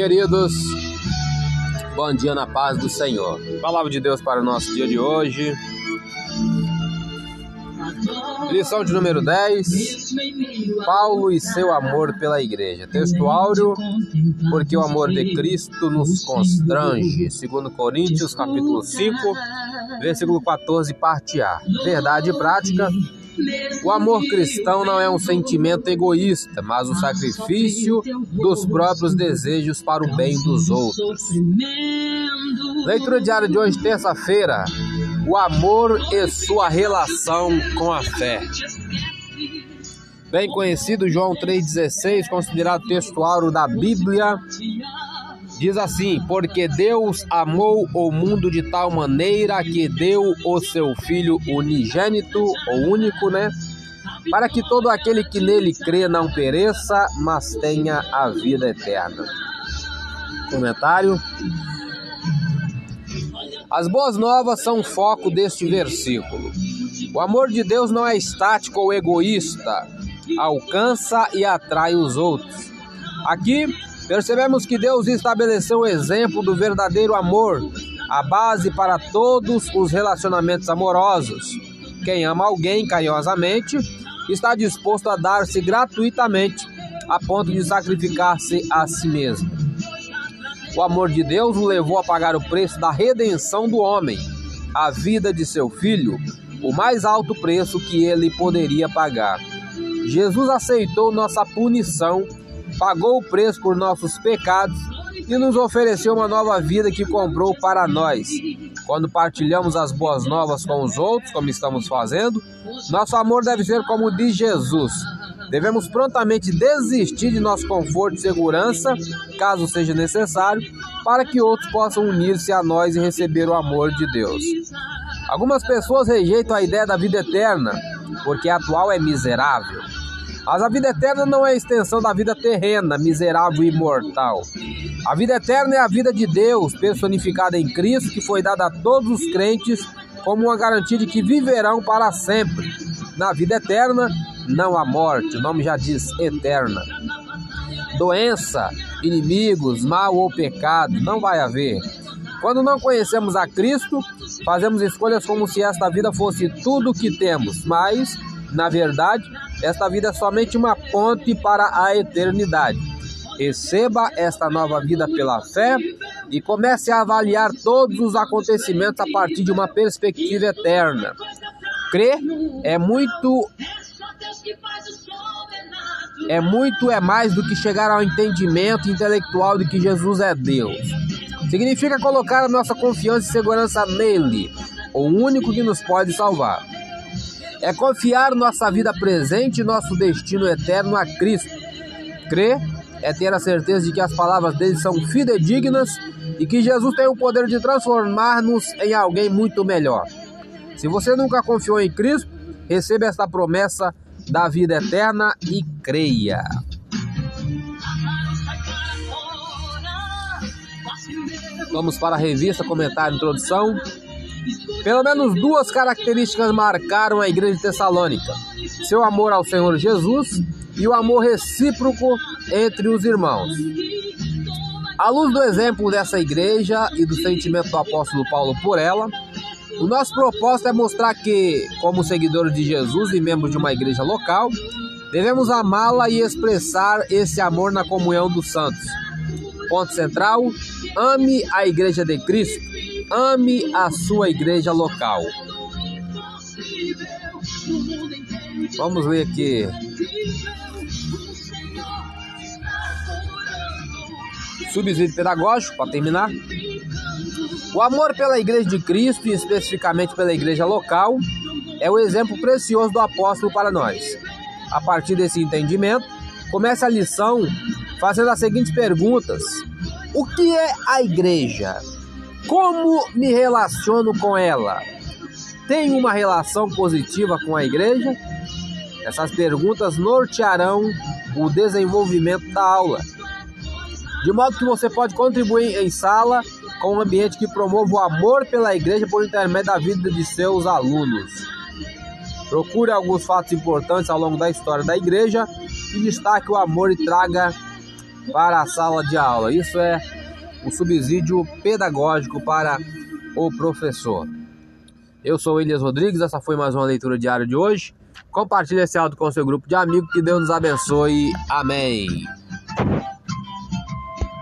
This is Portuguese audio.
Queridos, bom dia na paz do Senhor. Palavra de Deus para o nosso dia de hoje. Lição de número 10. Paulo e seu amor pela igreja. Texto áureo, porque o amor de Cristo nos constrange. Segundo Coríntios, capítulo 5, versículo 14, parte A. Verdade prática. O amor cristão não é um sentimento egoísta, mas o sacrifício dos próprios desejos para o bem dos outros. Leitura diária de hoje, terça-feira. O amor e sua relação com a fé. Bem conhecido João 3,16, considerado textual da Bíblia, diz assim: Porque Deus amou o mundo de tal maneira que deu o seu Filho unigênito, ou único, né? Para que todo aquele que nele crê não pereça, mas tenha a vida eterna. Comentário. As boas novas são o foco deste versículo. O amor de Deus não é estático ou egoísta, alcança e atrai os outros. Aqui percebemos que Deus estabeleceu o exemplo do verdadeiro amor, a base para todos os relacionamentos amorosos. Quem ama alguém carinhosamente está disposto a dar-se gratuitamente a ponto de sacrificar-se a si mesmo. O amor de Deus o levou a pagar o preço da redenção do homem, a vida de seu filho, o mais alto preço que ele poderia pagar. Jesus aceitou nossa punição, pagou o preço por nossos pecados e nos ofereceu uma nova vida que comprou para nós. Quando partilhamos as boas novas com os outros, como estamos fazendo, nosso amor deve ser como o de Jesus. Devemos prontamente desistir de nosso conforto e segurança, caso seja necessário, para que outros possam unir-se a nós e receber o amor de Deus. Algumas pessoas rejeitam a ideia da vida eterna, porque a atual é miserável. Mas a vida eterna não é a extensão da vida terrena, miserável e mortal. A vida eterna é a vida de Deus, personificada em Cristo, que foi dada a todos os crentes como uma garantia de que viverão para sempre. Na vida eterna, não há morte, o nome já diz eterna. Doença, inimigos, mal ou pecado, não vai haver. Quando não conhecemos a Cristo, fazemos escolhas como se esta vida fosse tudo o que temos, mas, na verdade, esta vida é somente uma ponte para a eternidade. Receba esta nova vida pela fé e comece a avaliar todos os acontecimentos a partir de uma perspectiva eterna. Crer é muito é muito é mais do que chegar ao entendimento intelectual de que Jesus é Deus. Significa colocar a nossa confiança e segurança nele, o único que nos pode salvar. É confiar nossa vida presente e nosso destino eterno a Cristo. Crer é ter a certeza de que as palavras dele são fidedignas e que Jesus tem o poder de transformar-nos em alguém muito melhor. Se você nunca confiou em Cristo, receba esta promessa da vida eterna e creia. Vamos para a revista, comentário, introdução. Pelo menos duas características marcaram a igreja de Tessalônica: seu amor ao Senhor Jesus e o amor recíproco entre os irmãos. À luz do exemplo dessa igreja e do sentimento do apóstolo Paulo por ela, o nosso propósito é mostrar que, como seguidores de Jesus e membros de uma igreja local, devemos amá-la e expressar esse amor na comunhão dos santos. Ponto central: ame a igreja de Cristo, ame a sua igreja local. Vamos ler aqui. Subsídio pedagógico, para terminar. O amor pela Igreja de Cristo, e especificamente pela igreja local, é o exemplo precioso do apóstolo para nós. A partir desse entendimento, começa a lição fazendo as seguintes perguntas: O que é a igreja? Como me relaciono com ela? Tenho uma relação positiva com a igreja? Essas perguntas nortearão o desenvolvimento da aula, de modo que você pode contribuir em sala com um ambiente que promova o amor pela igreja por intermédio da vida de seus alunos. Procure alguns fatos importantes ao longo da história da igreja e destaque o amor e traga para a sala de aula. Isso é o subsídio pedagógico para o professor. Eu sou Elias Rodrigues, essa foi mais uma leitura diária de hoje. Compartilhe esse áudio com seu grupo de amigos, que Deus nos abençoe. Amém.